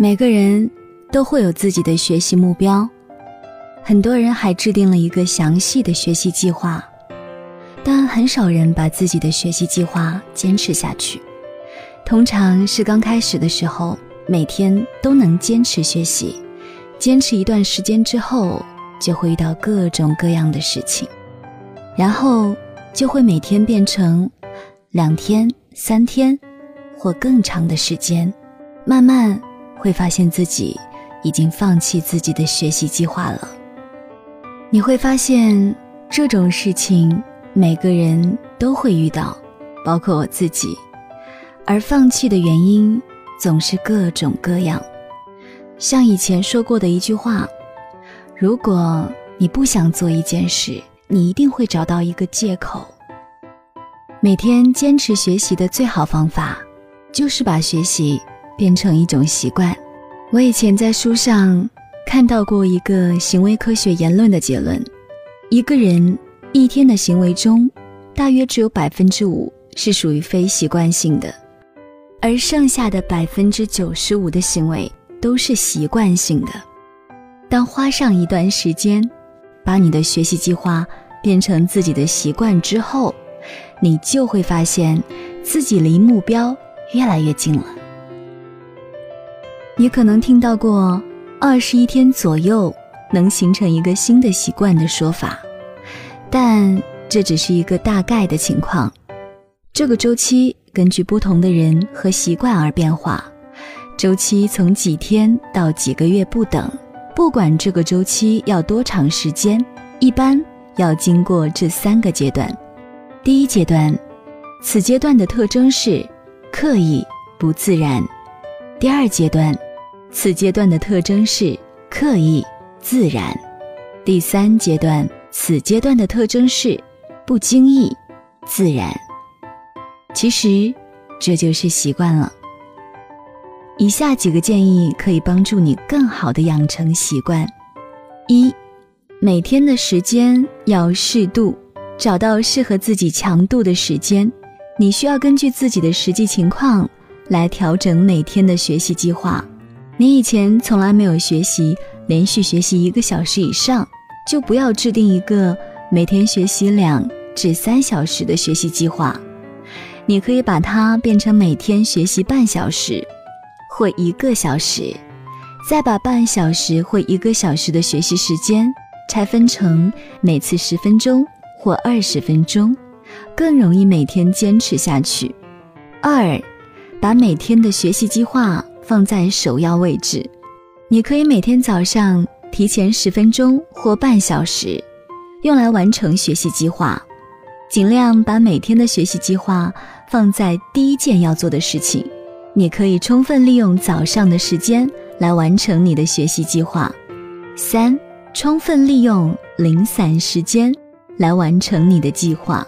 每个人都会有自己的学习目标，很多人还制定了一个详细的学习计划，但很少人把自己的学习计划坚持下去。通常是刚开始的时候，每天都能坚持学习，坚持一段时间之后，就会遇到各种各样的事情，然后就会每天变成两天、三天或更长的时间，慢慢。会发现自己已经放弃自己的学习计划了。你会发现这种事情每个人都会遇到，包括我自己。而放弃的原因总是各种各样。像以前说过的一句话：如果你不想做一件事，你一定会找到一个借口。每天坚持学习的最好方法，就是把学习。变成一种习惯。我以前在书上看到过一个行为科学言论的结论：一个人一天的行为中，大约只有百分之五是属于非习惯性的，而剩下的百分之九十五的行为都是习惯性的。当花上一段时间，把你的学习计划变成自己的习惯之后，你就会发现自己离目标越来越近了。你可能听到过二十一天左右能形成一个新的习惯的说法，但这只是一个大概的情况。这个周期根据不同的人和习惯而变化，周期从几天到几个月不等。不管这个周期要多长时间，一般要经过这三个阶段。第一阶段，此阶段的特征是刻意不自然。第二阶段。此阶段的特征是刻意、自然。第三阶段，此阶段的特征是不经意、自然。其实，这就是习惯了。以下几个建议可以帮助你更好的养成习惯：一、每天的时间要适度，找到适合自己强度的时间。你需要根据自己的实际情况来调整每天的学习计划。你以前从来没有学习连续学习一个小时以上，就不要制定一个每天学习两至三小时的学习计划。你可以把它变成每天学习半小时或一个小时，再把半小时或一个小时的学习时间拆分成每次十分钟或二十分钟，更容易每天坚持下去。二，把每天的学习计划。放在首要位置，你可以每天早上提前十分钟或半小时，用来完成学习计划。尽量把每天的学习计划放在第一件要做的事情。你可以充分利用早上的时间来完成你的学习计划。三，充分利用零散时间来完成你的计划。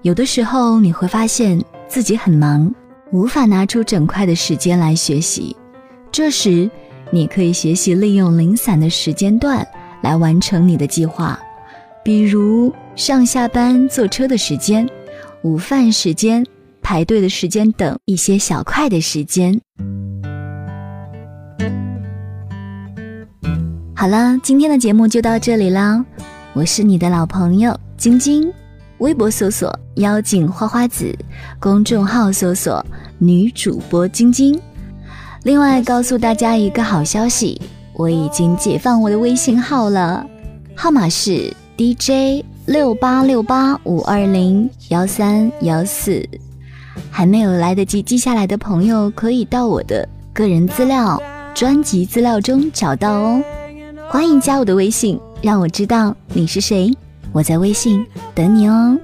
有的时候你会发现自己很忙。无法拿出整块的时间来学习，这时你可以学习利用零散的时间段来完成你的计划，比如上下班坐车的时间、午饭时间、排队的时间等一些小块的时间。好了，今天的节目就到这里啦，我是你的老朋友晶晶。微博搜索“妖精花花子”，公众号搜索“女主播晶晶”。另外，告诉大家一个好消息，我已经解放我的微信号了，号码是 DJ 六八六八五二零幺三幺四。还没有来得及记下来的朋友，可以到我的个人资料、专辑资料中找到哦。欢迎加我的微信，让我知道你是谁。我在微信等你哦。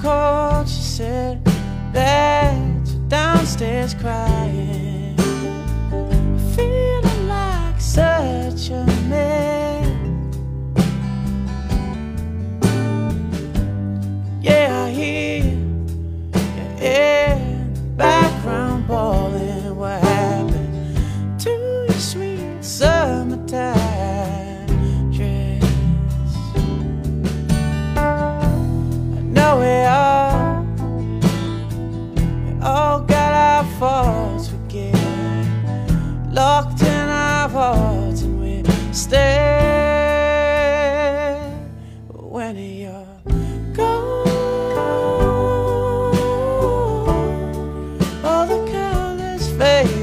cold, she said, that you're downstairs crying. Locked in our hearts and we stay when you're gone. All the colors fade